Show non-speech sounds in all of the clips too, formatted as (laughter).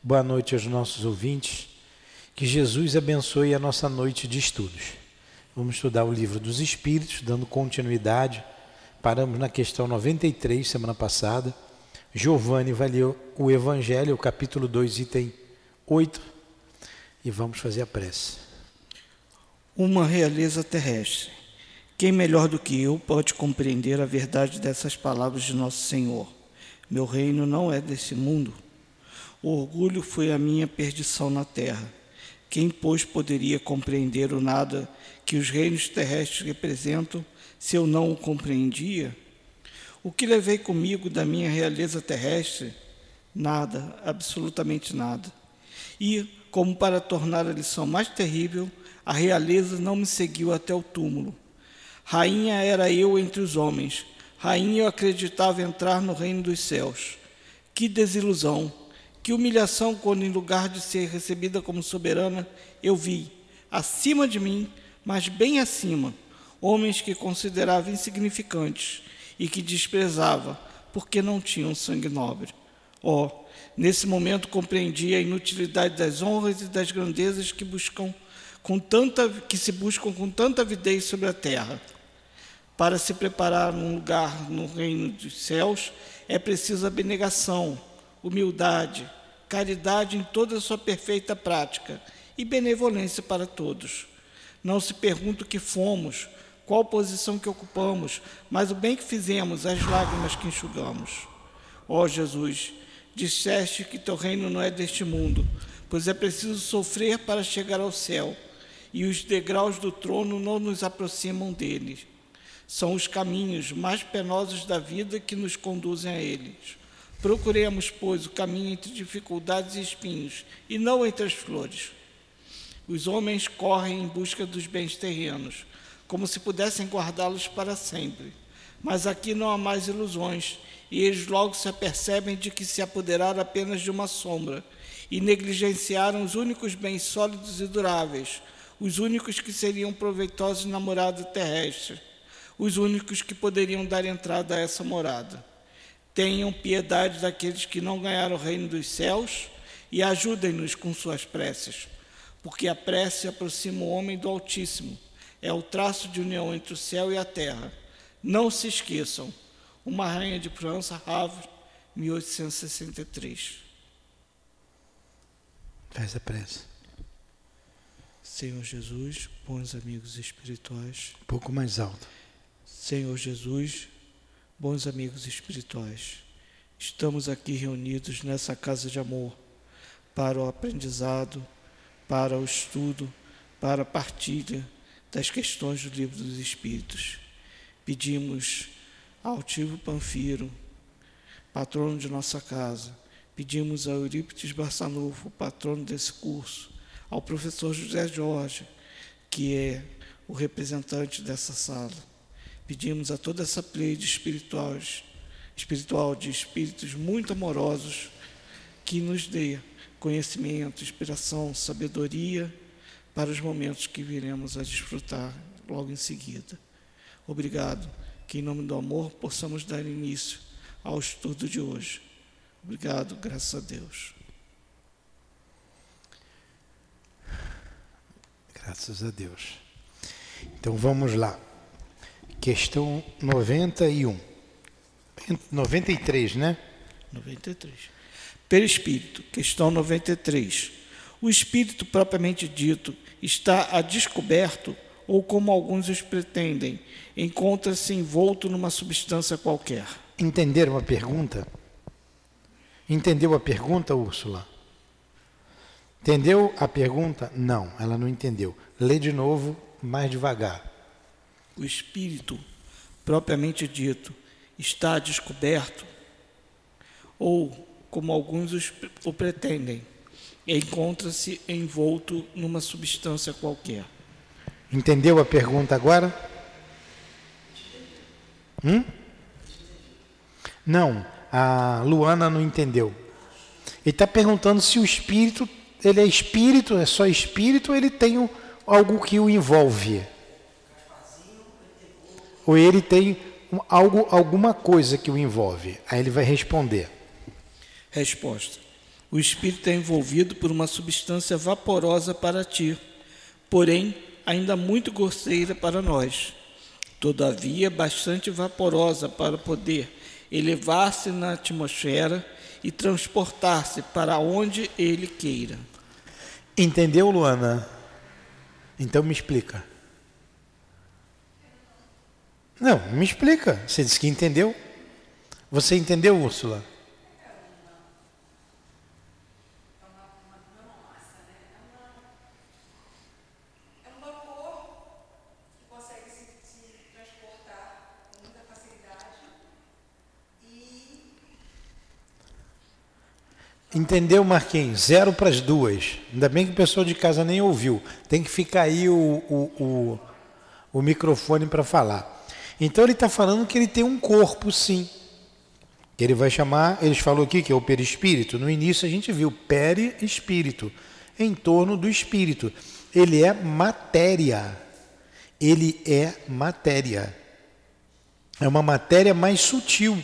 Boa noite aos nossos ouvintes. Que Jesus abençoe a nossa noite de estudos. Vamos estudar o livro dos Espíritos, dando continuidade. Paramos na questão 93, semana passada. Giovanni vai ler o Evangelho, capítulo 2, item 8. E vamos fazer a prece. Uma realeza terrestre. Quem melhor do que eu pode compreender a verdade dessas palavras de Nosso Senhor? Meu reino não é desse mundo. O orgulho foi a minha perdição na terra. Quem, pois, poderia compreender o nada que os reinos terrestres representam se eu não o compreendia? O que levei comigo da minha realeza terrestre? Nada, absolutamente nada. E, como para tornar a lição mais terrível, a realeza não me seguiu até o túmulo. Rainha era eu entre os homens, rainha eu acreditava entrar no reino dos céus. Que desilusão! Que humilhação quando, em lugar de ser recebida como soberana, eu vi, acima de mim, mas bem acima, homens que considerava insignificantes e que desprezava, porque não tinham sangue nobre. Oh, nesse momento compreendi a inutilidade das honras e das grandezas que buscam com tanta que se buscam com tanta avidez sobre a terra. Para se preparar um lugar no reino dos céus, é preciso abnegação, humildade, caridade em toda a sua perfeita prática e benevolência para todos. Não se pergunta o que fomos, qual posição que ocupamos, mas o bem que fizemos, as lágrimas que enxugamos. Ó oh, Jesus, disseste que teu reino não é deste mundo, pois é preciso sofrer para chegar ao céu, e os degraus do trono não nos aproximam dele. São os caminhos mais penosos da vida que nos conduzem a eles. Procuremos, pois, o caminho entre dificuldades e espinhos, e não entre as flores. Os homens correm em busca dos bens terrenos, como se pudessem guardá-los para sempre. Mas aqui não há mais ilusões, e eles logo se apercebem de que se apoderaram apenas de uma sombra, e negligenciaram os únicos bens sólidos e duráveis, os únicos que seriam proveitosos na morada terrestre, os únicos que poderiam dar entrada a essa morada. Tenham piedade daqueles que não ganharam o reino dos céus e ajudem-nos com suas preces, porque a prece aproxima o homem do Altíssimo, é o traço de união entre o céu e a terra. Não se esqueçam, uma rainha de França, Havre, 1863. Faz a prece. Senhor Jesus, bons amigos espirituais. Um pouco mais alto. Senhor Jesus, bons amigos espirituais, estamos aqui reunidos nessa casa de amor para o aprendizado, para o estudo, para a partilha das questões do Livro dos Espíritos. Pedimos ao Tivo Panfiro, patrono de nossa casa, pedimos ao Eurípides Barçanufo, patrono desse curso, ao professor José Jorge, que é o representante dessa sala Pedimos a toda essa pleide espiritual, espiritual de espíritos muito amorosos que nos dê conhecimento, inspiração, sabedoria para os momentos que viremos a desfrutar logo em seguida. Obrigado, que em nome do amor possamos dar início ao estudo de hoje. Obrigado, graças a Deus. Graças a Deus. Então vamos lá. Questão 91. 93, né? 93. Perispírito, questão 93. O espírito propriamente dito está a descoberto ou, como alguns os pretendem, encontra-se envolto numa substância qualquer? Entenderam a pergunta? Entendeu a pergunta, Úrsula? Entendeu a pergunta? Não, ela não entendeu. Lê de novo, mais devagar o espírito propriamente dito está descoberto, ou, como alguns o pretendem, encontra-se envolto numa substância qualquer. Entendeu a pergunta agora? Hum? Não, a Luana não entendeu. Ele está perguntando se o espírito, ele é espírito, é só espírito, ou ele tem algo que o envolve ou ele tem algo, alguma coisa que o envolve? Aí ele vai responder. Resposta. O espírito é envolvido por uma substância vaporosa para ti, porém ainda muito grosseira para nós. Todavia, bastante vaporosa para poder elevar-se na atmosfera e transportar-se para onde ele queira. Entendeu, Luana? Então me explica. Não, me explica. Você disse que entendeu. Você entendeu, Úrsula? Entendeu, Marquinhos? Zero para as duas. Ainda bem que o pessoal de casa nem ouviu. Tem que ficar aí o, o, o, o microfone para falar. Então ele está falando que ele tem um corpo, sim. Ele vai chamar, eles falou aqui que é o perispírito. No início a gente viu perispírito, em torno do espírito. Ele é matéria. Ele é matéria. É uma matéria mais sutil.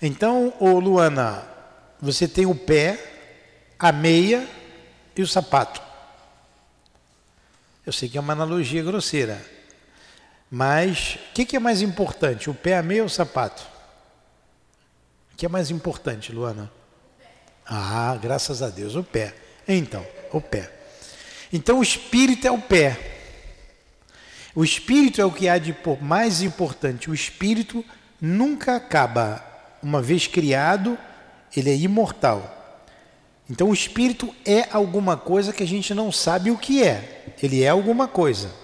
Então, ô Luana, você tem o pé, a meia e o sapato. Eu sei que é uma analogia grosseira, mas o que, que, é mais importante, o pé, a meia ou o sapato? O que é mais importante, Luana? Ah, graças a Deus, o pé. Então, o pé. Então, o espírito é o pé. O espírito é o que há de mais importante. O espírito nunca acaba. Uma vez criado, ele é imortal. Então o espírito é alguma coisa que a gente não sabe o que é. Ele é alguma coisa.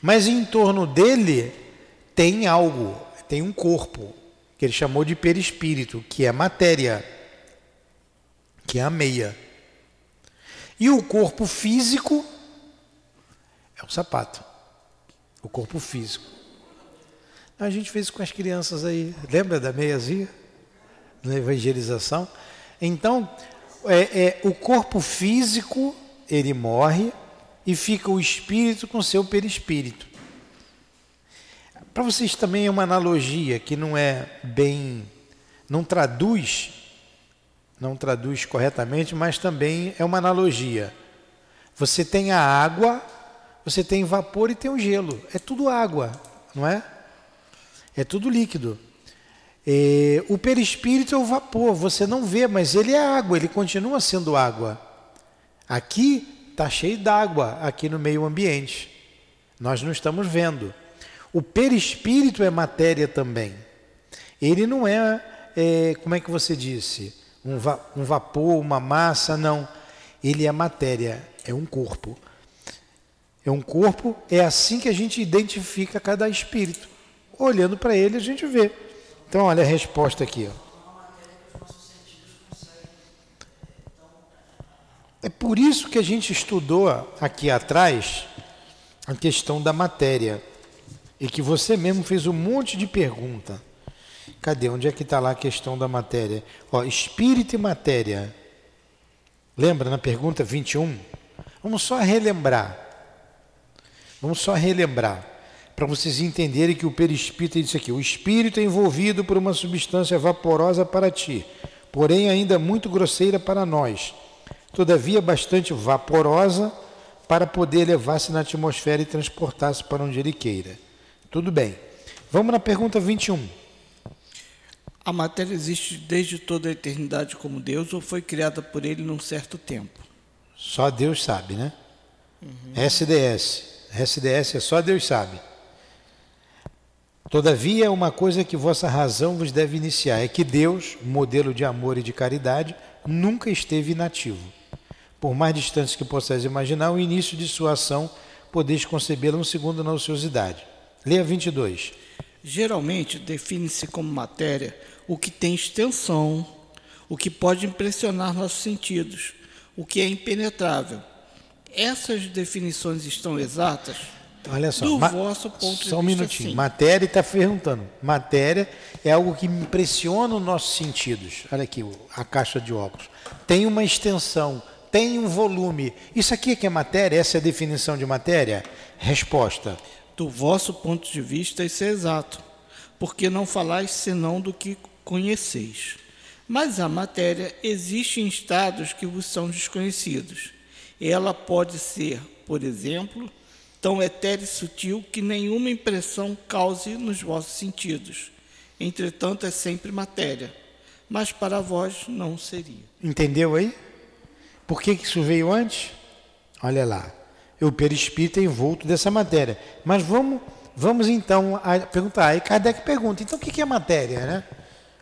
Mas em torno dele tem algo, tem um corpo, que ele chamou de perispírito, que é matéria, que é a meia. E o corpo físico é o sapato. O corpo físico. A gente fez isso com as crianças aí. Lembra da meiazinha? na evangelização. Então, é, é, o corpo físico ele morre e fica o espírito com seu perispírito. Para vocês também é uma analogia que não é bem, não traduz, não traduz corretamente, mas também é uma analogia. Você tem a água, você tem vapor e tem o gelo. É tudo água, não é? É tudo líquido. O perispírito é o vapor, você não vê, mas ele é água, ele continua sendo água. Aqui está cheio d'água, aqui no meio ambiente. Nós não estamos vendo. O perispírito é matéria também. Ele não é, é como é que você disse, um, va um vapor, uma massa, não. Ele é matéria, é um corpo. É um corpo, é assim que a gente identifica cada espírito. Olhando para ele, a gente vê. Então, olha a resposta aqui. Ó. É por isso que a gente estudou aqui atrás a questão da matéria e que você mesmo fez um monte de pergunta. Cadê? Onde é que está lá a questão da matéria? Ó, espírito e matéria. Lembra na pergunta 21? Vamos só relembrar. Vamos só relembrar para vocês entenderem que o perispírito é isso aqui. O espírito é envolvido por uma substância vaporosa para ti, porém ainda muito grosseira para nós. Todavia bastante vaporosa para poder elevar-se na atmosfera e transportar-se para onde ele queira. Tudo bem. Vamos na pergunta 21. A matéria existe desde toda a eternidade como Deus ou foi criada por ele num certo tempo? Só Deus sabe, né? Uhum. SDS. SDS é só Deus sabe. Todavia, uma coisa que vossa razão vos deve iniciar é que Deus, modelo de amor e de caridade, nunca esteve inativo. Por mais distantes que possais imaginar, o início de sua ação podeis concebê-la um segundo na ociosidade. Leia 22. Geralmente define-se como matéria o que tem extensão, o que pode impressionar nossos sentidos, o que é impenetrável. Essas definições estão exatas? Olha só, do vosso ponto só um minutinho. Sim. Matéria está perguntando. Matéria é algo que impressiona os nossos sentidos. Olha aqui a caixa de óculos. Tem uma extensão, tem um volume. Isso aqui é que é matéria? Essa é a definição de matéria? Resposta. Do vosso ponto de vista, isso é exato. Porque não falais senão do que conheceis. Mas a matéria existe em estados que vos são desconhecidos. Ela pode ser, por exemplo, tão etérea e sutil que nenhuma impressão cause nos vossos sentidos. Entretanto, é sempre matéria, mas para vós não seria. Entendeu aí? Por que isso veio antes? Olha lá, o perispírito é envolto dessa matéria. Mas vamos, vamos então a perguntar. Aí Kardec pergunta, então o que é matéria, né?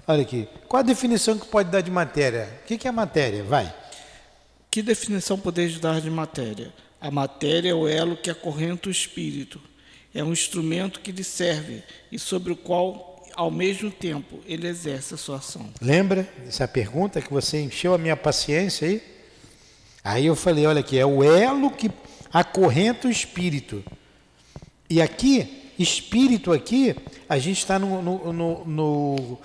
Olha aqui, qual a definição que pode dar de matéria? O que é matéria? Vai. Que definição podeis dar de matéria? A matéria é o elo que acorrenta o espírito. É um instrumento que lhe serve e sobre o qual, ao mesmo tempo, ele exerce a sua ação. Lembra essa pergunta que você encheu a minha paciência aí? Aí eu falei, olha aqui, é o elo que acorrenta o espírito. E aqui, espírito aqui, a gente está no, no, no, no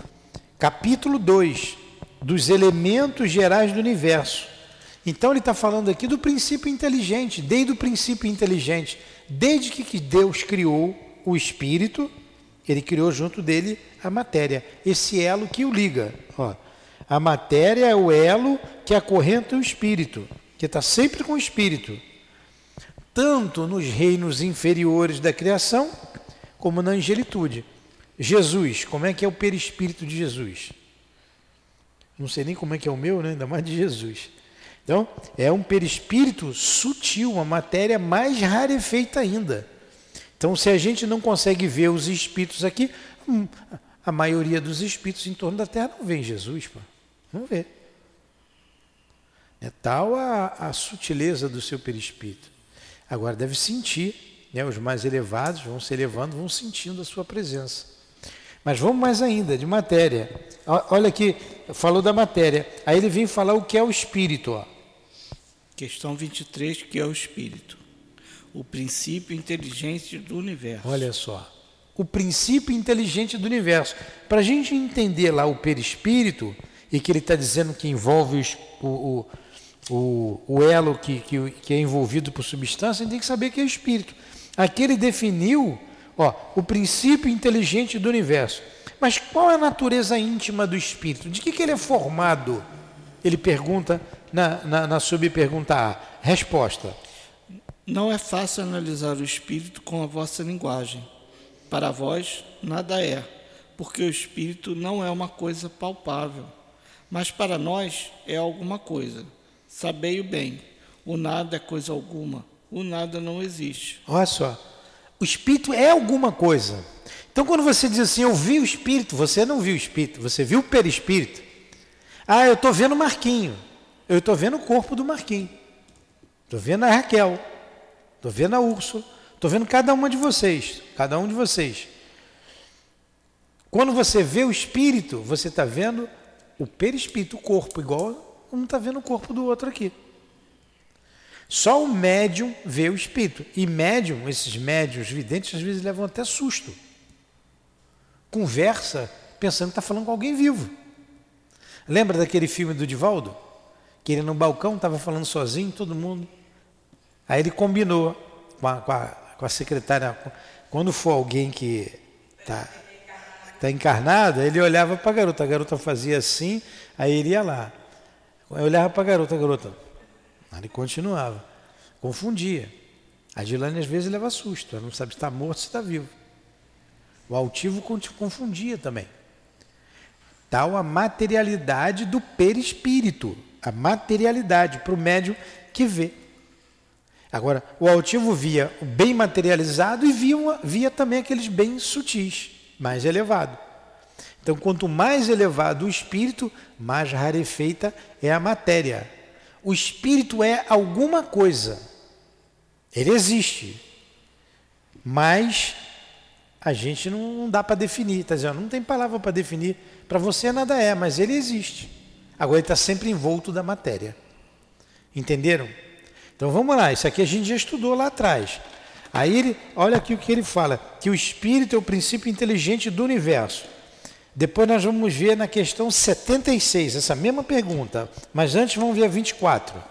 capítulo 2 dos elementos gerais do universo. Então ele está falando aqui do princípio inteligente, desde o princípio inteligente, desde que Deus criou o espírito, ele criou junto dele a matéria, esse elo que o liga. Ó, a matéria é o elo que acorrenta o espírito, que está sempre com o espírito, tanto nos reinos inferiores da criação, como na angelitude. Jesus, como é que é o perispírito de Jesus? Não sei nem como é que é o meu, né? ainda mais de Jesus. Então, é um perispírito sutil, uma matéria mais rarefeita ainda. Então, se a gente não consegue ver os espíritos aqui, hum, a maioria dos espíritos em torno da Terra não vê Jesus, pô. não vê. É tal a, a sutileza do seu perispírito. Agora, deve sentir, né, os mais elevados vão se elevando, vão sentindo a sua presença. Mas vamos mais ainda, de matéria. Olha aqui, falou da matéria. Aí ele vem falar o que é o espírito. Ó. Questão 23, que é o espírito. O princípio inteligente do universo. Olha só. O princípio inteligente do universo. Para a gente entender lá o perispírito, e que ele está dizendo que envolve o, o, o, o elo que, que, que é envolvido por substância, a gente tem que saber que é espírito. Aqui ele definiu Ó, o princípio inteligente do universo. Mas qual é a natureza íntima do espírito? De que, que ele é formado? Ele pergunta na, na, na subpergunta A. Resposta. Não é fácil analisar o espírito com a vossa linguagem. Para vós, nada é, porque o espírito não é uma coisa palpável. Mas para nós é alguma coisa. Sabei o bem. O nada é coisa alguma. O nada não existe. Olha só. O espírito é alguma coisa. Então, quando você diz assim, eu vi o espírito, você não viu o espírito, você viu o perispírito. Ah, eu estou vendo o Marquinho. Eu estou vendo o corpo do Marquinho. Estou vendo a Raquel. Estou vendo a Urso. Estou vendo cada uma de vocês. Cada um de vocês. Quando você vê o espírito, você está vendo o perispírito, o corpo, igual um está vendo o corpo do outro aqui. Só o médium vê o espírito. E médium, esses médiums videntes, às vezes levam até susto. Conversa pensando que está falando com alguém vivo. Lembra daquele filme do Divaldo? Que ele no balcão estava falando sozinho, todo mundo. Aí ele combinou com a, com a, com a secretária. Quando for alguém que está tá encarnado, ele olhava para a garota. A garota fazia assim, aí ele ia lá. Eu olhava para a garota, a garota ele continuava. Confundia. A Dilane às vezes leva susto, ela não sabe se está morto ou se está vivo. O altivo confundia também. Tal a materialidade do perispírito, a materialidade para o médium que vê. Agora, o altivo via o bem materializado e via, via também aqueles bens sutis, mais elevado. Então, quanto mais elevado o espírito, mais rarefeita é a matéria. O espírito é alguma coisa. Ele existe. Mas a gente não, dá para definir. Tá dizendo, não tem palavra para definir. Para você nada é, mas ele existe. Agora ele está sempre envolto da matéria. Entenderam? Então vamos lá, isso aqui a gente já estudou lá atrás. Aí ele, olha aqui o que ele fala, que o espírito é o princípio inteligente do universo. Depois nós vamos ver na questão 76, essa mesma pergunta. Mas antes vamos ver a 24.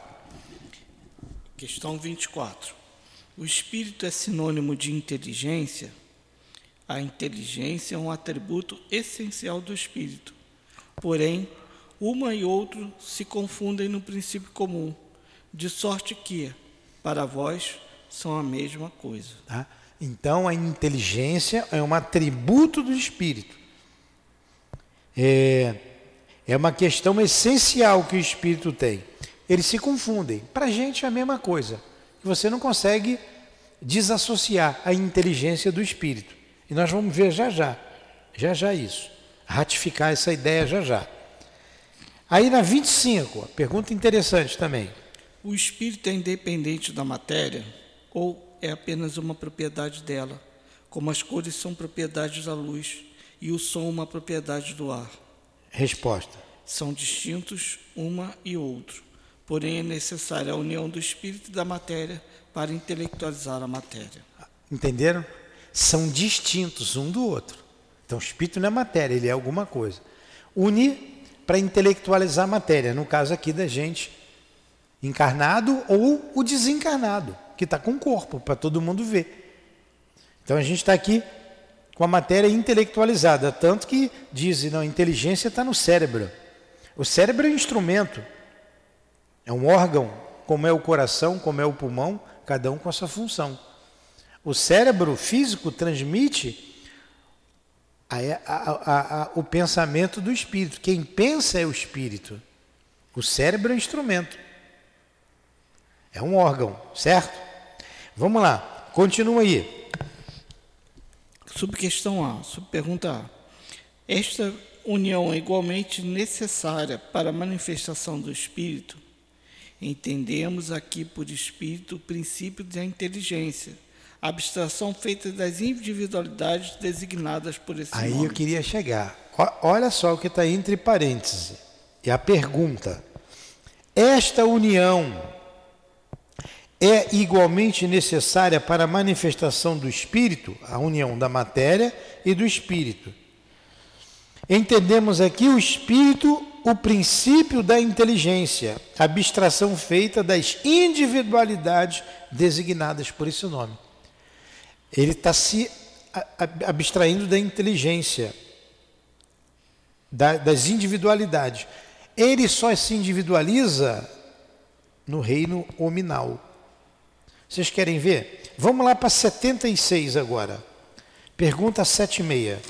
Questão 24. O espírito é sinônimo de inteligência? A inteligência é um atributo essencial do espírito. Porém, uma e outro se confundem no princípio comum, de sorte que, para vós, são a mesma coisa. Tá? Então, a inteligência é um atributo do espírito. É, é uma questão essencial que o espírito tem. Eles se confundem. Para a gente é a mesma coisa. Você não consegue desassociar a inteligência do espírito. E nós vamos ver já já, já já isso. Ratificar essa ideia já já. Aí na 25, pergunta interessante também. O espírito é independente da matéria ou é apenas uma propriedade dela, como as cores são propriedades da luz e o som uma propriedade do ar? Resposta. São distintos uma e outro. Porém é necessária a união do espírito e da matéria para intelectualizar a matéria. Entenderam? São distintos um do outro. Então o espírito não é matéria, ele é alguma coisa. Une para intelectualizar a matéria, no caso aqui da gente encarnado ou o desencarnado, que está com o corpo, para todo mundo ver. Então a gente está aqui com a matéria intelectualizada, tanto que dizem, não, inteligência está no cérebro. O cérebro é um instrumento, é um órgão, como é o coração, como é o pulmão, cada um com a sua função. O cérebro físico transmite a, a, a, o pensamento do espírito. Quem pensa é o espírito. O cérebro é um instrumento. É um órgão, certo? Vamos lá, continua aí. Subquestão A, subpergunta A. Esta união é igualmente necessária para a manifestação do espírito? Entendemos aqui por espírito o princípio da inteligência abstração feita das individualidades designadas por esse Aí nome. eu queria chegar. Olha só o que está entre parênteses. E a pergunta: esta união é igualmente necessária para a manifestação do espírito, a união da matéria e do espírito. Entendemos aqui o espírito, o princípio da inteligência, abstração feita das individualidades designadas por esse nome. Ele está se abstraindo da inteligência, das individualidades. Ele só se individualiza no reino hominal. Vocês querem ver? Vamos lá para 76 agora. Pergunta 76.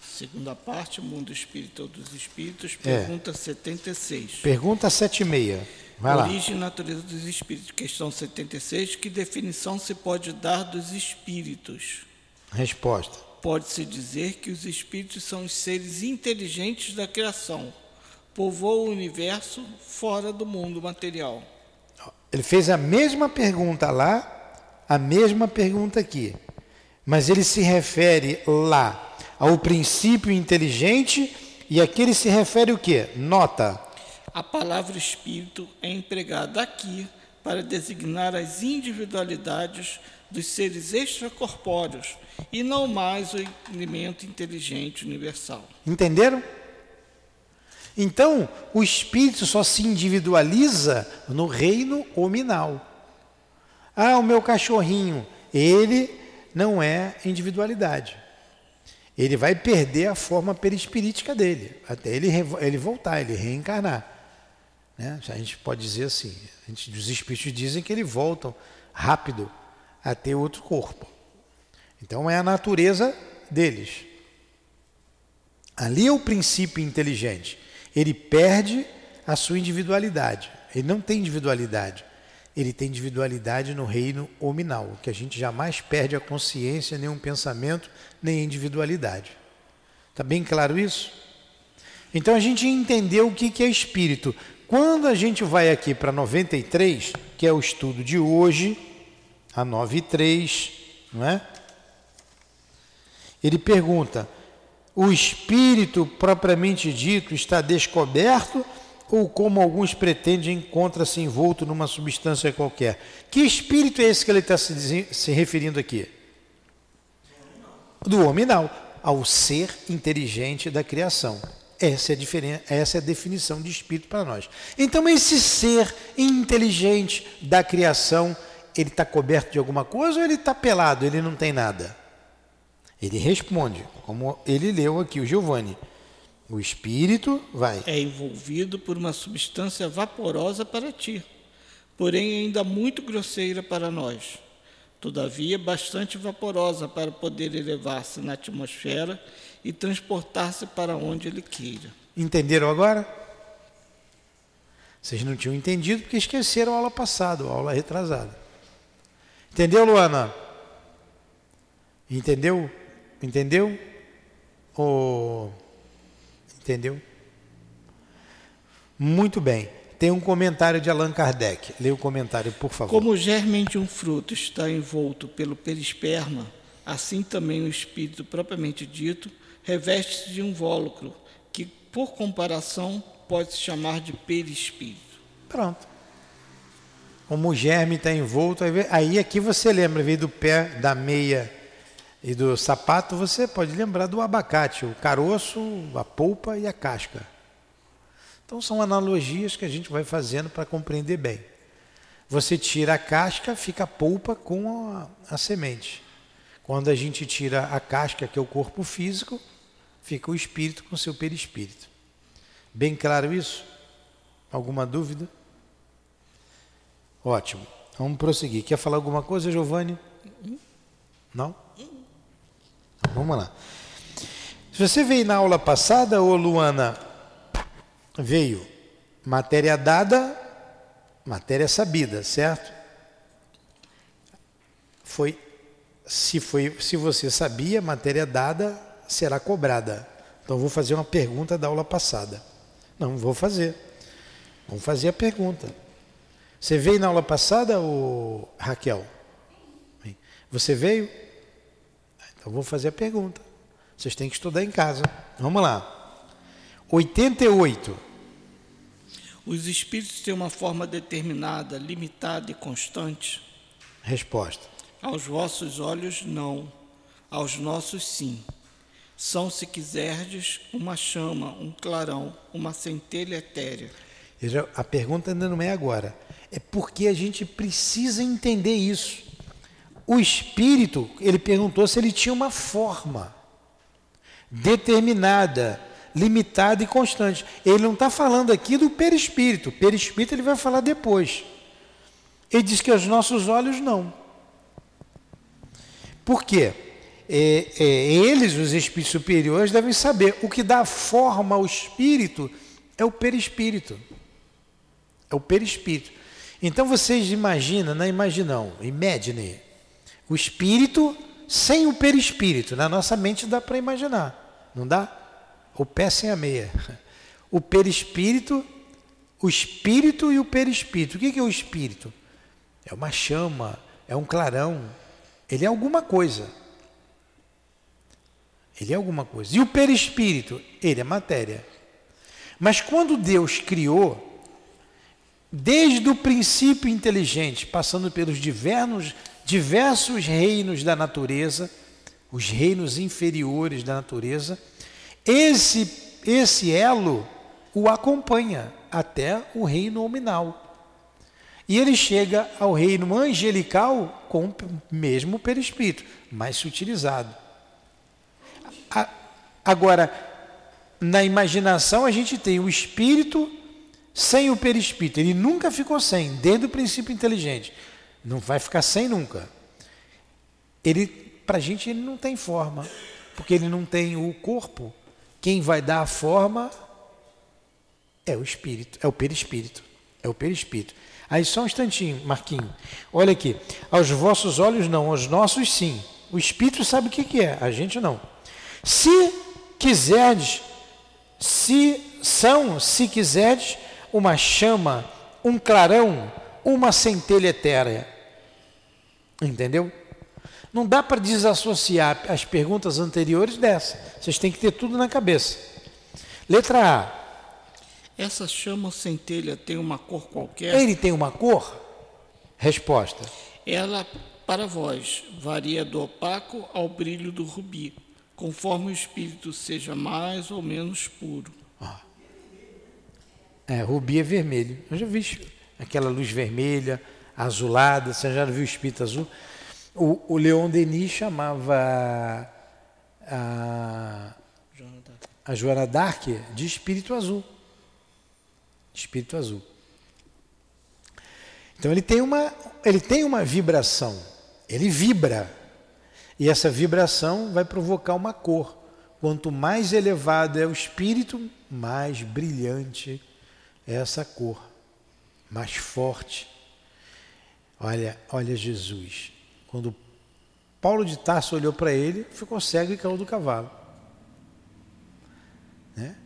Segunda parte, mundo espírito dos espíritos, pergunta é. 76. Pergunta 76. Vai Origem e natureza dos espíritos. Questão 76. Que definição se pode dar dos espíritos? Resposta. Pode-se dizer que os espíritos são os seres inteligentes da criação. Povoam o universo fora do mundo material. Ele fez a mesma pergunta lá, a mesma pergunta aqui. Mas ele se refere lá ao princípio inteligente e aqui ele se refere o quê? Nota a palavra espírito é empregada aqui para designar as individualidades dos seres extracorpóreos e não mais o elemento inteligente universal. Entenderam? Então, o espírito só se individualiza no reino hominal. Ah, o meu cachorrinho, ele não é individualidade ele vai perder a forma perispirítica dele, até ele, ele voltar, ele reencarnar. Né? A gente pode dizer assim, gente, os espíritos dizem que eles voltam rápido a ter outro corpo. Então é a natureza deles. Ali é o princípio inteligente. Ele perde a sua individualidade. Ele não tem individualidade. Ele tem individualidade no reino hominal, que a gente jamais perde a consciência, nem um pensamento, nem individualidade. Está bem claro isso? Então a gente entendeu o que é espírito. Quando a gente vai aqui para 93, que é o estudo de hoje, a 93, não é? Ele pergunta: o espírito propriamente dito está descoberto ou como alguns pretendem encontra-se envolto numa substância qualquer? Que espírito é esse que ele está se, se referindo aqui? Do hominal, ao ser inteligente da criação. Essa é, a essa é a definição de espírito para nós. Então, esse ser inteligente da criação, ele está coberto de alguma coisa ou ele está pelado, ele não tem nada? Ele responde, como ele leu aqui, o Giovanni. O espírito vai. É envolvido por uma substância vaporosa para ti, porém ainda muito grosseira para nós. Todavia, bastante vaporosa para poder elevar-se na atmosfera e transportar-se para onde ele queira. Entenderam agora? Vocês não tinham entendido porque esqueceram a aula passada, a aula retrasada. Entendeu, Luana? Entendeu? Entendeu? Oh, entendeu? Muito bem. Tem um comentário de Allan Kardec. Leia o comentário, por favor. Como o germe de um fruto está envolto pelo perisperma, assim também o espírito propriamente dito reveste-se de um invólucro, que, por comparação, pode se chamar de perispírito. Pronto. Como o germe está envolto, aí aqui você lembra, veio do pé, da meia e do sapato, você pode lembrar do abacate, o caroço, a polpa e a casca. Então são analogias que a gente vai fazendo para compreender bem. Você tira a casca, fica a polpa com a, a semente. Quando a gente tira a casca, que é o corpo físico, fica o espírito com seu perispírito. Bem claro isso? Alguma dúvida? Ótimo. Vamos prosseguir. Quer falar alguma coisa, Giovanni? Não? Vamos lá. Se você veio na aula passada, ô Luana, veio matéria dada, matéria sabida, certo? Foi se foi se você sabia, matéria dada será cobrada. Então vou fazer uma pergunta da aula passada. Não vou fazer. Vamos fazer a pergunta. Você veio na aula passada, ou Raquel? Você veio? Então vou fazer a pergunta. Vocês têm que estudar em casa. Vamos lá. 88. Os espíritos têm uma forma determinada, limitada e constante? Resposta. Aos vossos olhos, não. Aos nossos, sim. São, se quiserdes, uma chama, um clarão, uma centelha etérea. A pergunta ainda não é agora. É porque a gente precisa entender isso. O espírito, ele perguntou se ele tinha uma forma determinada, limitada e constante. Ele não está falando aqui do perispírito. Perispírito ele vai falar depois. Ele diz que aos nossos olhos não. Por quê? É, é, eles, os espíritos superiores, devem saber. O que dá forma ao espírito é o perispírito. É o perispírito. Então vocês imaginam, não imaginam, imagine, o espírito sem o perispírito. Na nossa mente dá para imaginar, não dá? O pé sem a meia. O perispírito, o espírito e o perispírito. O que é o espírito? É uma chama, é um clarão. Ele é alguma coisa. Ele é alguma coisa. E o perispírito? Ele é matéria. Mas quando Deus criou, desde o princípio inteligente, passando pelos diversos, diversos reinos da natureza, os reinos inferiores da natureza, esse, esse elo o acompanha até o reino nominal. E ele chega ao reino angelical com o mesmo perispírito, mais sutilizado. Agora, na imaginação a gente tem o espírito sem o perispírito. Ele nunca ficou sem, desde o princípio inteligente. Não vai ficar sem nunca. Ele, para a gente, ele não tem forma, porque ele não tem o corpo. Quem vai dar a forma é o espírito, é o perispírito, é o perispírito. Aí só um instantinho, Marquinho. Olha aqui. Aos vossos olhos não, aos nossos sim. O espírito sabe o que, que é, a gente não. Se quiserdes, se são, se quiserdes, uma chama, um clarão, uma centelha etérea. Entendeu? Não dá para desassociar as perguntas anteriores dessa. Vocês têm que ter tudo na cabeça. Letra A. Essa chama ou centelha tem uma cor qualquer? Ele tem uma cor? Resposta. Ela, para vós, varia do opaco ao brilho do rubi, conforme o espírito seja mais ou menos puro. É, rubi é vermelho. Eu já vi aquela luz vermelha, azulada. Você já viu o espírito azul? O, o Leon Denis chamava a A Joana Dark de espírito azul. Espírito azul. Então ele tem uma, ele tem uma vibração, ele vibra. E essa vibração vai provocar uma cor. Quanto mais elevado é o espírito, mais brilhante é essa cor, mais forte. Olha, olha Jesus. Quando Paulo de Tarso olhou para ele, ficou cego e caiu do cavalo. Né?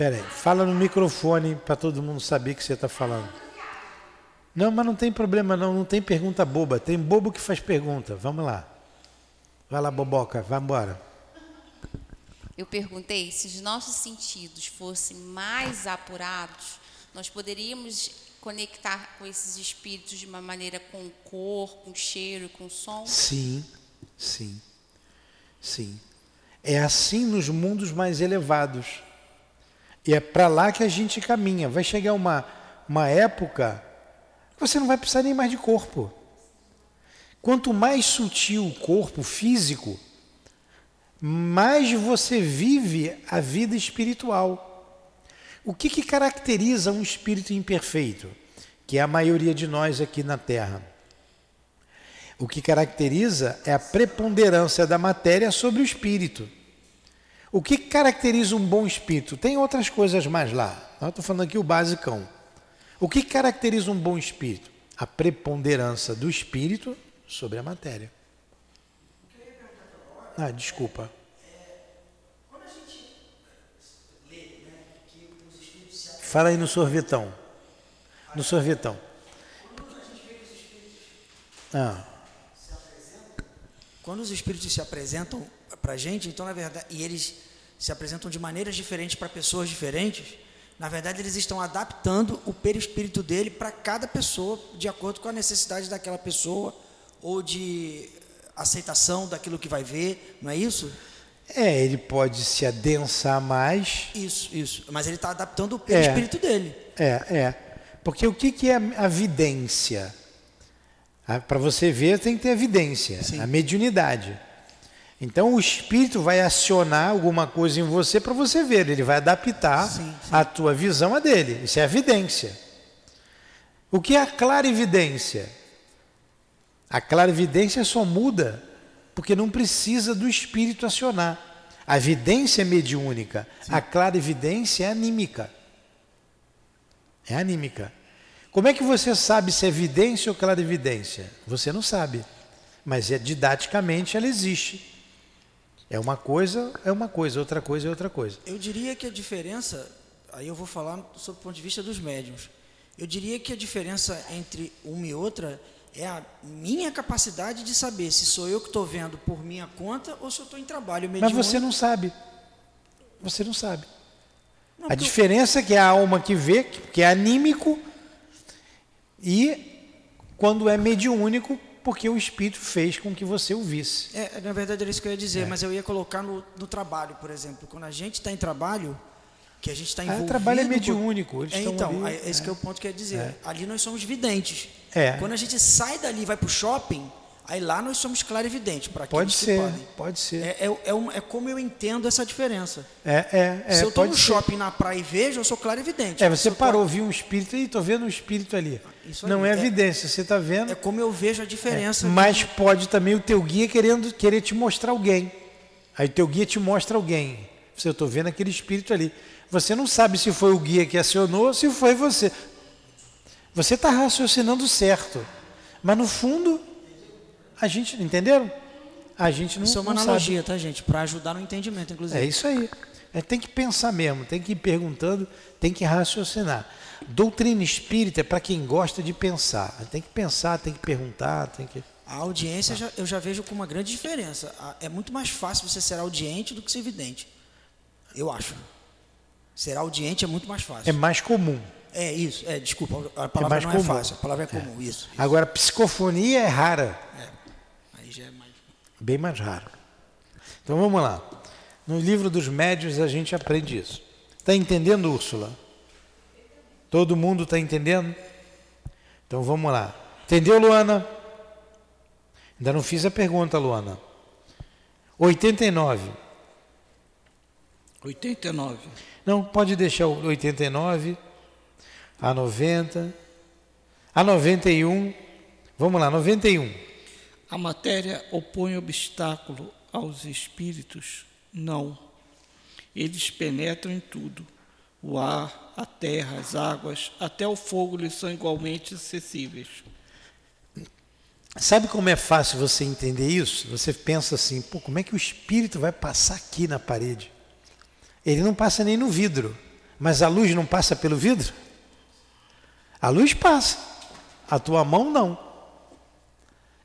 Peraí, fala no microfone para todo mundo saber que você está falando. Não, mas não tem problema não, não tem pergunta boba. Tem bobo que faz pergunta. Vamos lá. Vai lá, boboca, vai embora. Eu perguntei se os nossos sentidos fossem mais apurados, nós poderíamos conectar com esses espíritos de uma maneira com cor, com cheiro, com som? Sim, sim, sim. É assim nos mundos mais elevados. E é para lá que a gente caminha. Vai chegar uma, uma época você não vai precisar nem mais de corpo. Quanto mais sutil o corpo físico, mais você vive a vida espiritual. O que, que caracteriza um espírito imperfeito? Que é a maioria de nós aqui na Terra. O que caracteriza é a preponderância da matéria sobre o espírito. O que caracteriza um bom espírito? Tem outras coisas mais lá. Estou falando aqui o basicão. O que caracteriza um bom espírito? A preponderância do espírito sobre a matéria. Ah, desculpa. Fala aí no sorvetão. No sorvetão. Ah. Quando os espíritos se apresentam para a gente, então, na verdade, e eles se apresentam de maneiras diferentes para pessoas diferentes, na verdade, eles estão adaptando o perispírito dele para cada pessoa, de acordo com a necessidade daquela pessoa, ou de aceitação daquilo que vai ver, não é isso? É, ele pode se adensar mais. Isso, isso. Mas ele está adaptando o perispírito é, dele. É, é. Porque o que, que é a vidência? Para você ver, tem que ter evidência, Sim. a mediunidade. Então o espírito vai acionar alguma coisa em você para você ver, ele vai adaptar sim, sim. a tua visão a dele. Isso é evidência. O que é a clara evidência? A clara evidência só muda porque não precisa do espírito acionar. A evidência é mediúnica, sim. a clara evidência é anímica. É anímica. Como é que você sabe se é evidência ou clara evidência? Você não sabe. Mas é, didaticamente ela existe. É uma coisa, é uma coisa, outra coisa é outra coisa. Eu diria que a diferença, aí eu vou falar sob o ponto de vista dos médiums. Eu diria que a diferença entre uma e outra é a minha capacidade de saber se sou eu que estou vendo por minha conta ou se eu estou em trabalho mediúnico. Mas você não sabe. Você não sabe. Não, a diferença é que é a alma que vê, que é anímico, e quando é mediúnico, porque o Espírito fez com que você o visse. É, na verdade era isso que eu ia dizer, é. mas eu ia colocar no, no trabalho, por exemplo. Quando a gente está em trabalho, que a gente está envolvido... Ah, o trabalho é mediúnico. Eles é, então, ali, esse é. é o ponto que eu ia dizer. É. Ali nós somos videntes. É. Quando a gente sai dali e vai para o shopping, aí lá nós somos clarividentes. Para pode ser, podem. pode ser. É, é, é, um, é, como eu entendo essa diferença. É, é, é Se eu estou no ser. shopping na praia e vejo, eu sou clarividente. É, você parou, tô... viu um espírito e estou vendo um espírito ali. Não é, é evidência, você está vendo. É como eu vejo a diferença. É, mas pode também o teu guia querendo querer te mostrar alguém. Aí o teu guia te mostra alguém. Você, eu estou vendo aquele espírito ali. Você não sabe se foi o guia que acionou ou se foi você. Você está raciocinando certo. Mas no fundo, a gente, entenderam? A gente não Isso é uma analogia, sabe. tá, gente? Para ajudar no entendimento, inclusive. É isso aí. É, tem que pensar mesmo, tem que ir perguntando, tem que raciocinar. Doutrina espírita é para quem gosta de pensar. Tem que pensar, tem que perguntar, tem que. A audiência já, eu já vejo com uma grande diferença. É muito mais fácil você ser audiente do que ser vidente. Eu acho. Ser audiente é muito mais fácil. É mais comum. É isso, é, desculpa, a palavra é não é comum. é fácil, a palavra é comum, é. Isso, isso, Agora, psicofonia é rara. É, aí já é mais... Bem mais raro. Então vamos lá. No livro dos médios a gente aprende isso. Está entendendo, Úrsula? Todo mundo está entendendo? Então vamos lá. Entendeu, Luana? Ainda não fiz a pergunta, Luana. 89. 89. Não, pode deixar o 89, a 90, a 91. Vamos lá, 91. A matéria opõe obstáculo aos espíritos? Não. Eles penetram em tudo. O ar, a terra, as águas, até o fogo lhes são igualmente acessíveis. Sabe como é fácil você entender isso? Você pensa assim, pô, como é que o espírito vai passar aqui na parede? Ele não passa nem no vidro, mas a luz não passa pelo vidro? A luz passa, a tua mão não.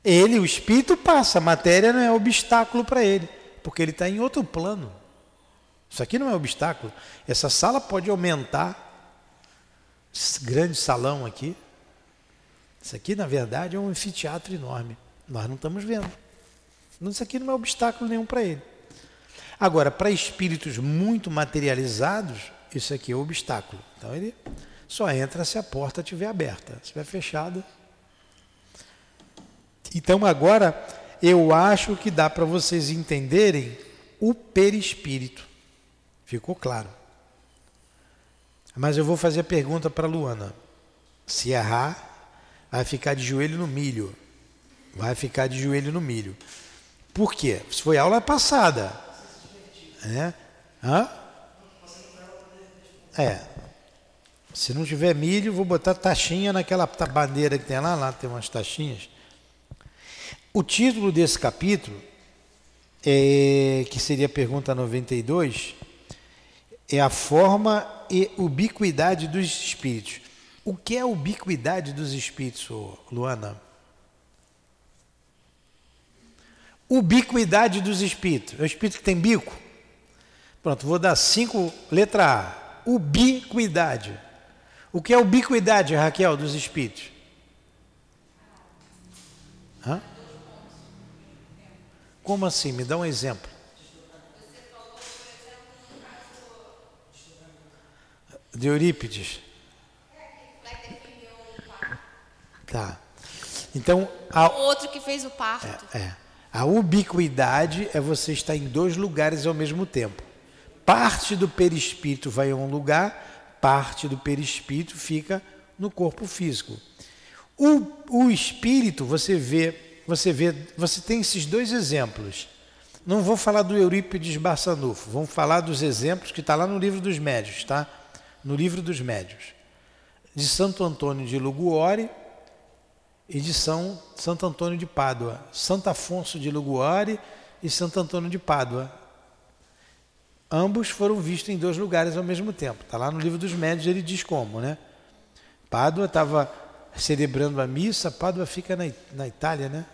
Ele, o espírito, passa, a matéria não é obstáculo para ele, porque ele está em outro plano. Isso aqui não é obstáculo. Essa sala pode aumentar, esse grande salão aqui. Isso aqui, na verdade, é um anfiteatro enorme. Nós não estamos vendo. Isso aqui não é obstáculo nenhum para ele. Agora, para espíritos muito materializados, isso aqui é um obstáculo. Então ele só entra se a porta estiver aberta. Se estiver fechada. Então agora eu acho que dá para vocês entenderem o perispírito. Ficou claro. Mas eu vou fazer a pergunta para Luana. Se errar, vai ficar de joelho no milho. Vai ficar de joelho no milho. Por quê? Isso foi aula passada. É? Hã? É. Se não tiver milho, vou botar taxinha naquela bandeira que tem lá, lá tem umas taxinhas. O título desse capítulo, é, que seria a pergunta 92, é a forma e ubiquidade dos espíritos. O que é a ubiquidade dos espíritos, Luana? Ubiquidade dos espíritos. É o espírito que tem bico? Pronto, vou dar cinco. Letra A. Ubiquidade. O que é ubiquidade, Raquel, dos espíritos? Hã? Como assim? Me dá um exemplo. De Eurípides. Tá. Então, a, o outro que fez o parto. É, é. A ubiquidade é você estar em dois lugares ao mesmo tempo. Parte do perispírito vai a um lugar, parte do perispírito fica no corpo físico. O, o espírito, você vê, você vê, você tem esses dois exemplos. Não vou falar do Eurípides Barçanufo, vamos falar dos exemplos que está lá no livro dos médios, tá? No livro dos médios. De Santo Antônio de Luguore e de São Santo Antônio de Pádua. Santo Afonso de Luguore e Santo Antônio de Pádua ambos foram vistos em dois lugares ao mesmo tempo. Está lá no livro dos médios, ele diz como, né? Pádua estava celebrando a missa, Pádua fica na, na Itália, né?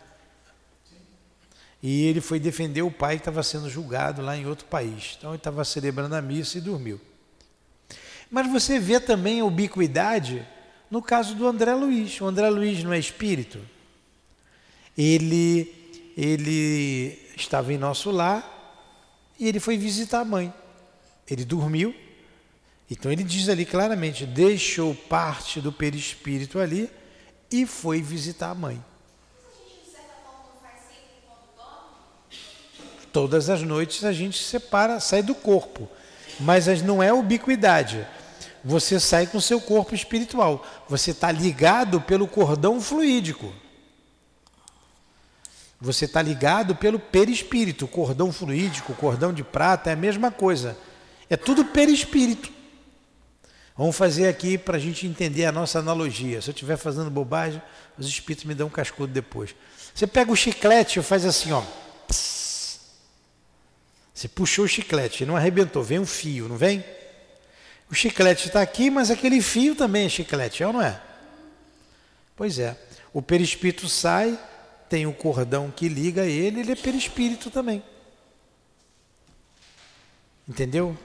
E ele foi defender o pai que estava sendo julgado lá em outro país. Então ele estava celebrando a missa e dormiu. Mas você vê também a ubiquidade no caso do André Luiz. O André Luiz não é espírito. Ele, ele estava em nosso lar e ele foi visitar a mãe. Ele dormiu. Então ele diz ali claramente: deixou parte do perispírito ali e foi visitar a mãe. Todas as noites a gente separa, sai do corpo, mas não é ubiquidade. Você sai com seu corpo espiritual. Você está ligado pelo cordão fluídico. Você está ligado pelo perispírito, cordão fluídico, cordão de prata, é a mesma coisa. É tudo perispírito. Vamos fazer aqui para a gente entender a nossa analogia. Se eu estiver fazendo bobagem, os espíritos me dão um cascudo depois. Você pega o chiclete e faz assim, ó. Você puxou o chiclete, não arrebentou, vem um fio, não vem? O chiclete está aqui, mas aquele fio também é chiclete, é ou não é? Pois é. O perispírito sai, tem o cordão que liga ele, ele é perispírito também. Entendeu?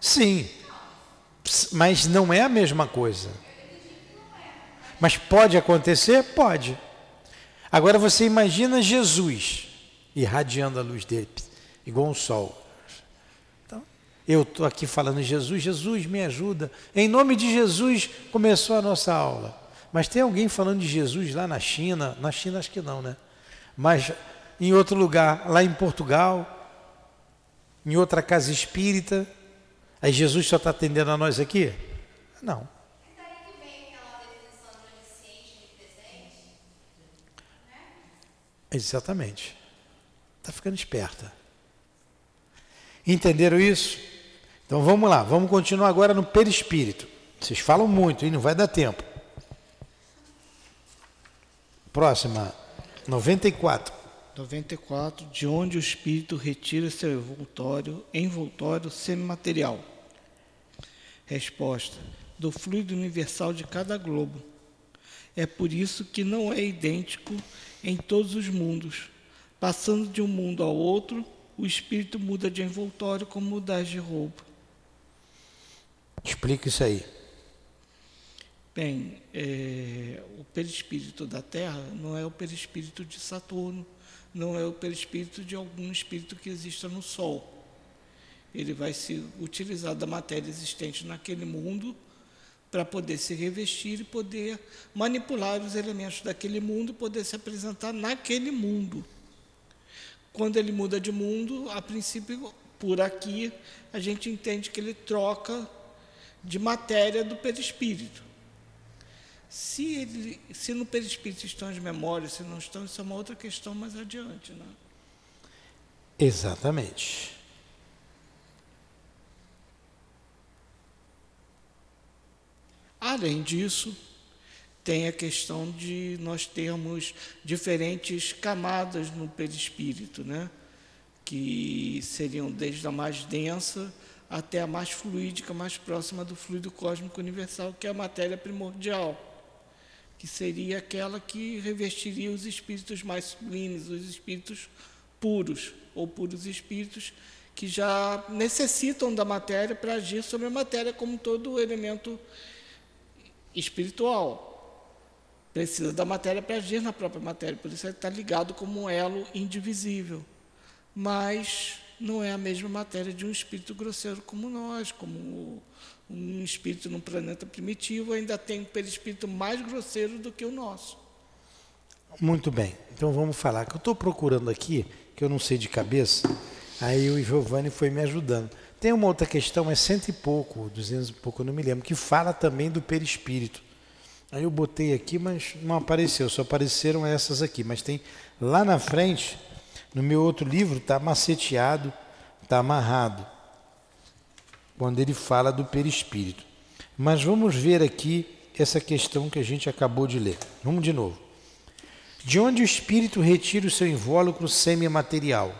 Sim, mas não é a mesma coisa. Mas pode acontecer? Pode. Agora você imagina Jesus. irradiando a luz dele, igual um sol. Então, eu estou aqui falando Jesus, Jesus me ajuda. Em nome de Jesus começou a nossa aula. Mas tem alguém falando de Jesus lá na China? Na China acho que não, né? Mas em outro lugar, lá em Portugal, em outra casa espírita. Aí Jesus só está atendendo a nós aqui? Não. Exatamente. Está ficando esperta. Entenderam isso? Então vamos lá, vamos continuar agora no perispírito. Vocês falam muito e não vai dar tempo. Próxima, 94. 94. De onde o espírito retira seu envoltório, envoltório semimaterial? Resposta: do fluido universal de cada globo. É por isso que não é idêntico em todos os mundos. Passando de um mundo ao outro, o espírito muda de envoltório como mudar de roupa. Explica isso aí. Bem, é, o perispírito da Terra não é o perispírito de Saturno, não é o perispírito de algum espírito que exista no Sol. Ele vai se utilizar da matéria existente naquele mundo para poder se revestir e poder manipular os elementos daquele mundo e poder se apresentar naquele mundo. Quando ele muda de mundo, a princípio, por aqui, a gente entende que ele troca de matéria do perispírito. Se, ele, se no perispírito estão as memórias, se não estão, isso é uma outra questão mais adiante. Né? Exatamente. Além disso, tem a questão de nós termos diferentes camadas no perispírito, né? que seriam desde a mais densa até a mais fluídica, mais próxima do fluido cósmico universal, que é a matéria primordial que seria aquela que revestiria os espíritos mais sublimes, os espíritos puros, ou puros espíritos que já necessitam da matéria para agir sobre a matéria como todo elemento espiritual. Precisa da matéria para agir na própria matéria, por isso está ligado como um elo indivisível. Mas não é a mesma matéria de um espírito grosseiro como nós, como um espírito num planeta primitivo ainda tem um perispírito mais grosseiro do que o nosso. Muito bem. Então vamos falar. Que eu estou procurando aqui, que eu não sei de cabeça, aí o Giovanni foi me ajudando. Tem uma outra questão, é cento e pouco, duzentos e pouco, eu não me lembro, que fala também do perispírito. Aí eu botei aqui, mas não apareceu, só apareceram essas aqui. Mas tem lá na frente, no meu outro livro, está maceteado, está amarrado quando ele fala do perispírito. Mas vamos ver aqui essa questão que a gente acabou de ler. Vamos de novo. De onde o espírito retira o seu invólucro semimaterial?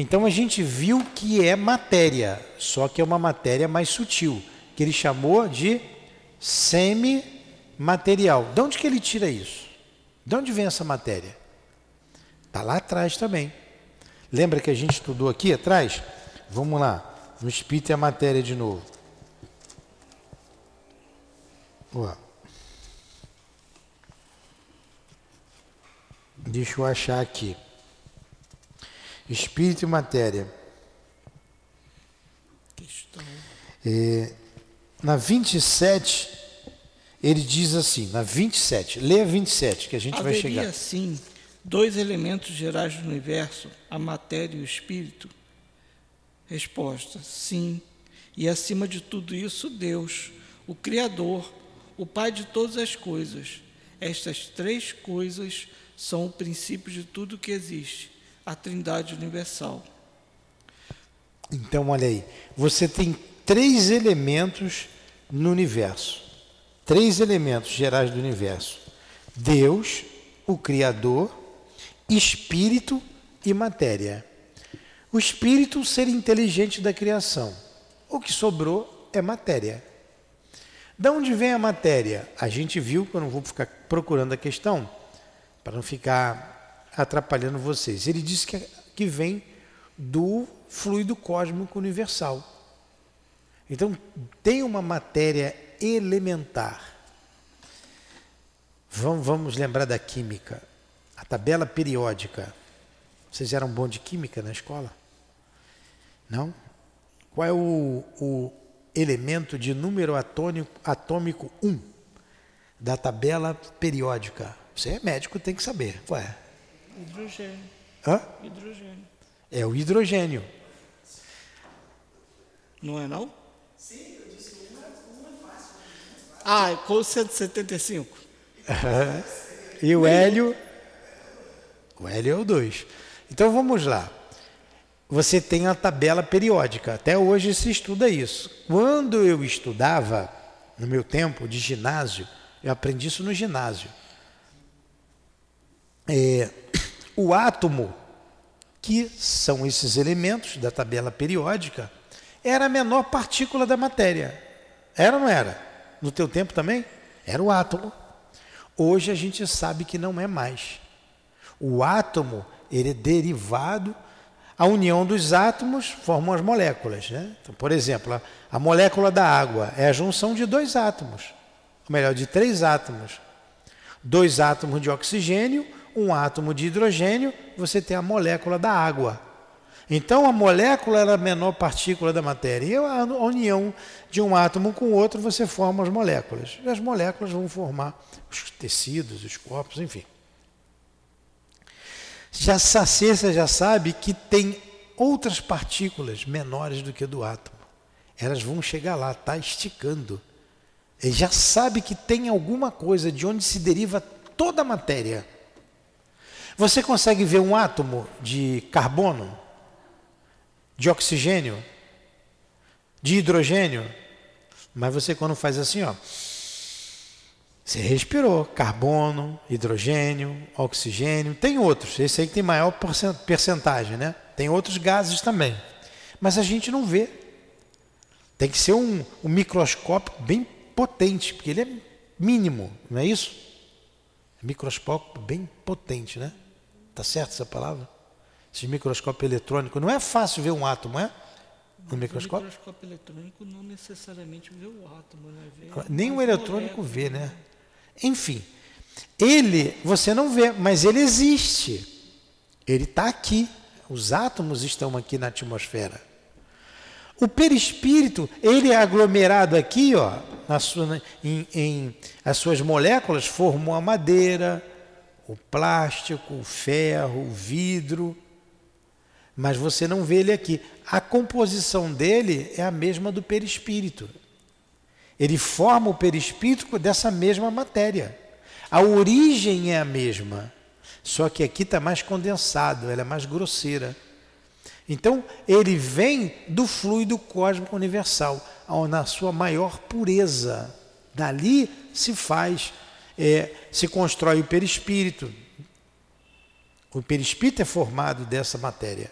Então a gente viu que é matéria, só que é uma matéria mais sutil, que ele chamou de semimaterial. De onde que ele tira isso? De onde vem essa matéria? Está lá atrás também. Lembra que a gente estudou aqui atrás? Vamos lá. No espírito é a matéria de novo. Deixa eu achar aqui. Espírito e matéria. Questão. É, na 27, ele diz assim, na 27, leia 27, que a gente Haveria, vai chegar. assim, dois elementos gerais do universo, a matéria e o espírito, Resposta: sim. E acima de tudo isso, Deus, o Criador, o Pai de todas as coisas. Estas três coisas são o princípio de tudo que existe, a Trindade Universal. Então, olha aí, você tem três elementos no universo. Três elementos gerais do universo: Deus, o Criador, Espírito e matéria. O espírito, o ser inteligente da criação. O que sobrou é matéria. De onde vem a matéria? A gente viu, eu não vou ficar procurando a questão, para não ficar atrapalhando vocês. Ele disse que, que vem do fluido cósmico universal. Então, tem uma matéria elementar. Vamos, vamos lembrar da química. A tabela periódica Vocês eram bom de química na escola? Não? Qual é o, o elemento de número atômico, atômico 1 da tabela periódica? Você é médico, tem que saber. Qual é? Hidrogênio. Hã? Hidrogênio. É o hidrogênio. Não é não? Sim, eu disse que uma, uma é fácil. Ah, com 175. (laughs) e o hélio? O hélio é o 2. Então vamos lá. Você tem a tabela periódica. Até hoje se estuda isso. Quando eu estudava, no meu tempo de ginásio, eu aprendi isso no ginásio. É, o átomo, que são esses elementos da tabela periódica, era a menor partícula da matéria. Era ou não era? No teu tempo também? Era o átomo. Hoje a gente sabe que não é mais. O átomo ele é derivado, a união dos átomos formam as moléculas. Né? Então, por exemplo, a, a molécula da água é a junção de dois átomos, ou melhor, de três átomos. Dois átomos de oxigênio, um átomo de hidrogênio, você tem a molécula da água. Então a molécula é a menor partícula da matéria. E a união de um átomo com o outro, você forma as moléculas. E as moléculas vão formar os tecidos, os corpos, enfim. Já a ciência já sabe que tem outras partículas menores do que do átomo. Elas vão chegar lá, está esticando. Ele já sabe que tem alguma coisa de onde se deriva toda a matéria. Você consegue ver um átomo de carbono, de oxigênio, de hidrogênio, mas você quando faz assim, ó, você respirou carbono, hidrogênio, oxigênio, tem outros, esse aí que tem maior percentagem, né? Tem outros gases também, mas a gente não vê. Tem que ser um, um microscópio bem potente, porque ele é mínimo, não é isso? Microscópio bem potente, né? Tá certo essa palavra? Esse microscópio eletrônico não é fácil ver um átomo, é? No microscópio? O microscópio eletrônico não necessariamente vê o átomo, né? Vê Nem o eletrônico vê, né? Enfim, ele você não vê, mas ele existe. Ele está aqui. Os átomos estão aqui na atmosfera. O perispírito, ele é aglomerado aqui, ó, na sua, em, em, as suas moléculas formam a madeira, o plástico, o ferro, o vidro, mas você não vê ele aqui. A composição dele é a mesma do perispírito. Ele forma o perispírito dessa mesma matéria. A origem é a mesma, só que aqui está mais condensado, ela é mais grosseira. Então, ele vem do fluido cósmico universal, na sua maior pureza. Dali se faz, é, se constrói o perispírito. O perispírito é formado dessa matéria,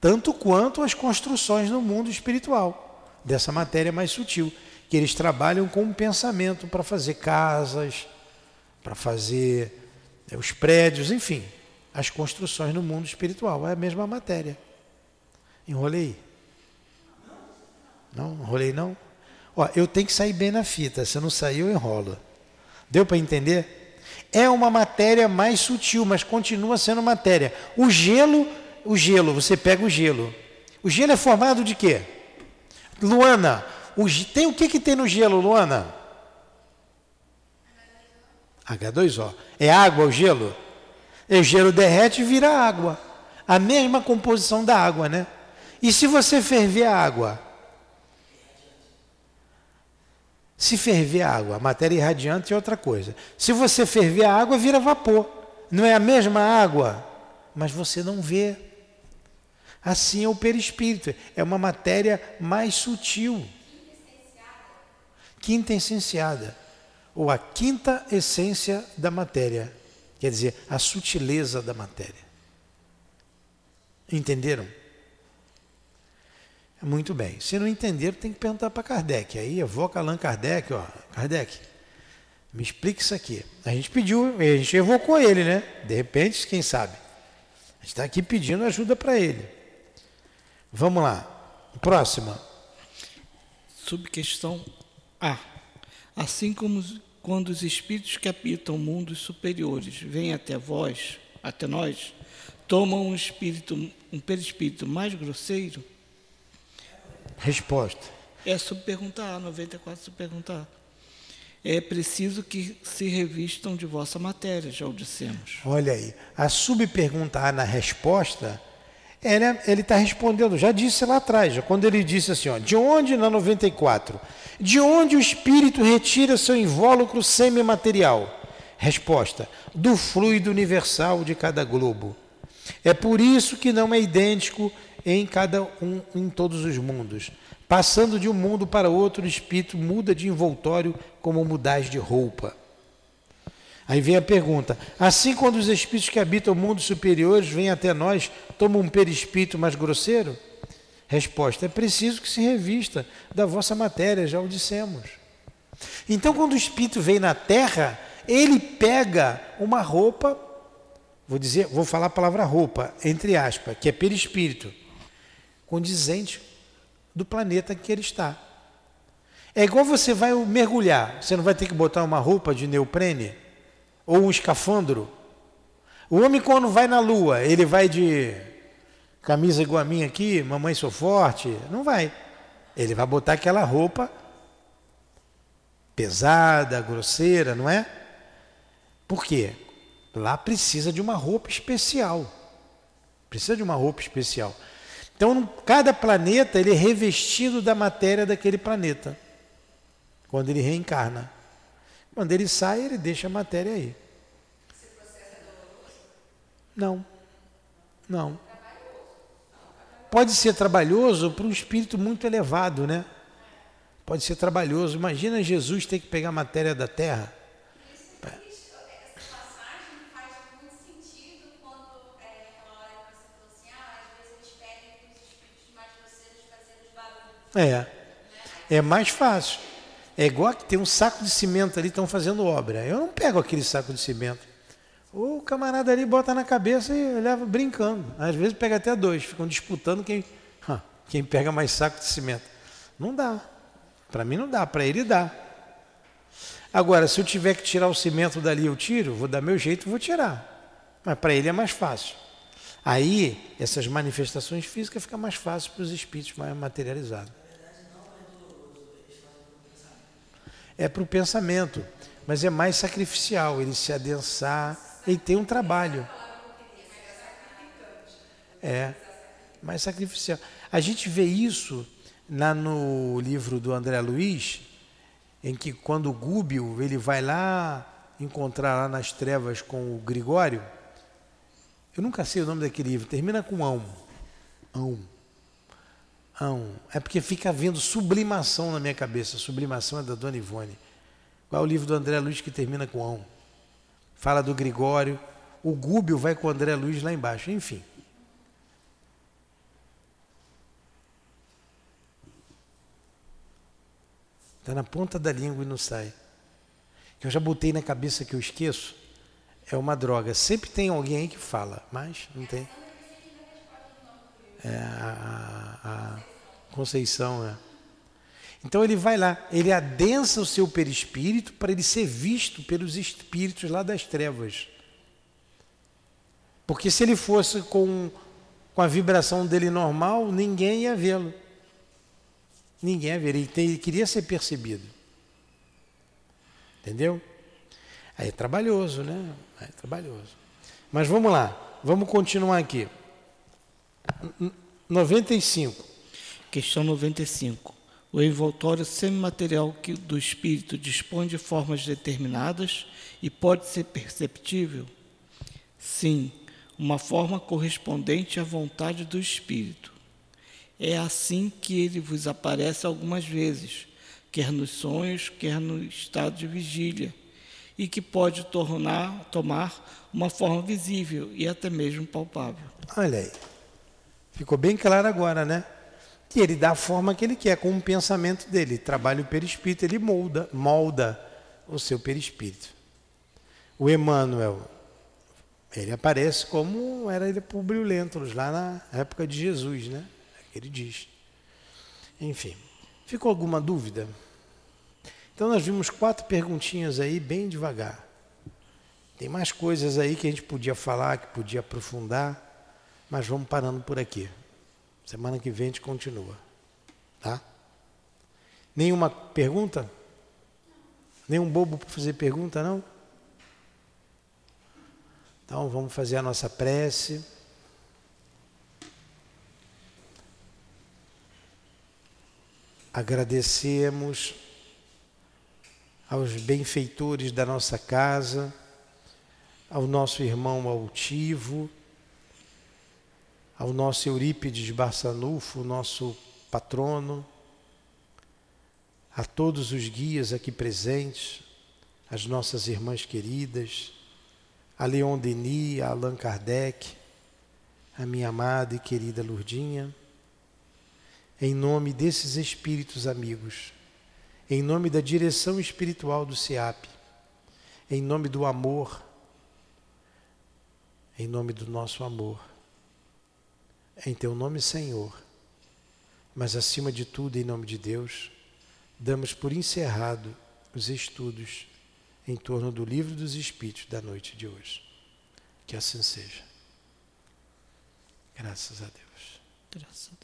tanto quanto as construções no mundo espiritual, dessa matéria mais sutil que eles trabalham com o pensamento para fazer casas, para fazer é, os prédios, enfim, as construções no mundo espiritual. É a mesma matéria. Enrolei? Não, enrolei não? Ó, eu tenho que sair bem na fita, se não sair eu enrolo. Deu para entender? É uma matéria mais sutil, mas continua sendo matéria. O gelo, o gelo, você pega o gelo. O gelo é formado de quê? Luana, o, tem o que, que tem no gelo, Luana? H2O. É água o gelo? E o gelo derrete e vira água. A mesma composição da água, né? E se você ferver a água? Se ferver a água, a matéria irradiante é outra coisa. Se você ferver a água, vira vapor. Não é a mesma água, mas você não vê. Assim é o perispírito, é uma matéria mais sutil quinta essenciada, ou a quinta essência da matéria, quer dizer, a sutileza da matéria. Entenderam? Muito bem. Se não entenderam, tem que perguntar para Kardec. Aí evoca Allan Kardec, ó, Kardec, me explique isso aqui. A gente pediu, a gente evocou ele, né? De repente, quem sabe? A gente está aqui pedindo ajuda para ele. Vamos lá. Próxima. Subquestão a. Assim como quando os espíritos que habitam mundos superiores vêm até vós, até nós, toma um espírito, um perispírito mais grosseiro? Resposta. É subperguntar, 94 subperguntar. É preciso que se revistam de vossa matéria, já o dissemos. Olha aí, a subpergunta A na resposta, ele está respondendo, já disse lá atrás, quando ele disse assim, ó, de onde na 94? De onde o espírito retira seu invólucro semimaterial? Resposta: do fluido universal de cada globo. É por isso que não é idêntico em cada um em todos os mundos. Passando de um mundo para outro, o espírito muda de envoltório como mudais de roupa. Aí vem a pergunta: assim quando os espíritos que habitam mundos superiores vêm até nós, tomam um perispírito mais grosseiro? Resposta: é preciso que se revista da vossa matéria, já o dissemos. Então, quando o espírito vem na terra, ele pega uma roupa, vou dizer, vou falar a palavra roupa, entre aspas, que é perispírito, condizente do planeta que ele está. É igual você vai mergulhar, você não vai ter que botar uma roupa de neoprene ou um escafandro. O homem quando vai na lua, ele vai de camisa igual a minha aqui, mamãe sou forte, não vai. Ele vai botar aquela roupa pesada, grosseira, não é? Por quê? Lá precisa de uma roupa especial. Precisa de uma roupa especial. Então, cada planeta ele é revestido da matéria daquele planeta. Quando ele reencarna. Quando ele sai, ele deixa a matéria aí. Não. Não. Pode ser trabalhoso para um espírito muito elevado, né? Pode ser trabalhoso. Imagina Jesus ter que pegar a matéria da terra É. É mais fácil. É igual que tem um saco de cimento ali, estão fazendo obra. Eu não pego aquele saco de cimento. O camarada ali bota na cabeça e leva brincando. Às vezes pega até dois, ficam disputando quem, quem pega mais saco de cimento. Não dá. Para mim não dá, para ele dá. Agora, se eu tiver que tirar o cimento dali, eu tiro, vou dar meu jeito, vou tirar. Mas para ele é mais fácil. Aí, essas manifestações físicas ficam mais fáceis para os espíritos mais materializados. É para o pensamento, mas é mais sacrificial, ele se adensar, ele tem um trabalho. É, mais sacrificial. A gente vê isso lá no livro do André Luiz, em que quando o Gúbio ele vai lá encontrar lá nas trevas com o Gregório, eu nunca sei o nome daquele livro, termina com ão. Ão. É porque fica vendo sublimação na minha cabeça. Sublimação é da Dona Ivone. Qual é o livro do André Luiz que termina com ão? Fala do Gregório. O Gúbio vai com o André Luiz lá embaixo. Enfim. Está na ponta da língua e não sai. Que eu já botei na cabeça que eu esqueço. É uma droga. Sempre tem alguém aí que fala, mas não tem. É, a, a, Conceição, é. Então ele vai lá, ele adensa o seu perispírito para ele ser visto pelos espíritos lá das trevas. Porque se ele fosse com, com a vibração dele normal, ninguém ia vê-lo. Ninguém ia ver, ele, ele queria ser percebido. Entendeu? Aí é trabalhoso, né? É trabalhoso. Mas vamos lá, vamos continuar aqui. 95. Questão 95. O envoltório semimaterial que do espírito dispõe de formas determinadas e pode ser perceptível? Sim, uma forma correspondente à vontade do espírito. É assim que ele vos aparece algumas vezes, quer nos sonhos, quer no estado de vigília, e que pode tornar, tomar uma forma visível e até mesmo palpável. Olha aí. Ficou bem claro agora, né? Que ele dá a forma que ele quer, com o pensamento dele. Trabalha o perispírito, ele molda, molda o seu perispírito. O Emmanuel, ele aparece como era ele Publio Lentulus, lá na época de Jesus, né? É ele diz. Enfim, ficou alguma dúvida? Então nós vimos quatro perguntinhas aí, bem devagar. Tem mais coisas aí que a gente podia falar, que podia aprofundar. Mas vamos parando por aqui. Semana que vem a gente continua. Tá? Nenhuma pergunta? Nenhum bobo para fazer pergunta, não? Então vamos fazer a nossa prece. Agradecemos aos benfeitores da nossa casa, ao nosso irmão altivo, ao nosso Eurípides Barçanufo, nosso patrono, a todos os guias aqui presentes, as nossas irmãs queridas, a Leon Denis, a Allan Kardec, a minha amada e querida Lurdinha, em nome desses espíritos amigos, em nome da direção espiritual do SEAP, em nome do amor, em nome do nosso amor, em teu nome, Senhor, mas acima de tudo, em nome de Deus, damos por encerrado os estudos em torno do livro dos Espíritos da noite de hoje. Que assim seja. Graças a Deus. Graças a Deus.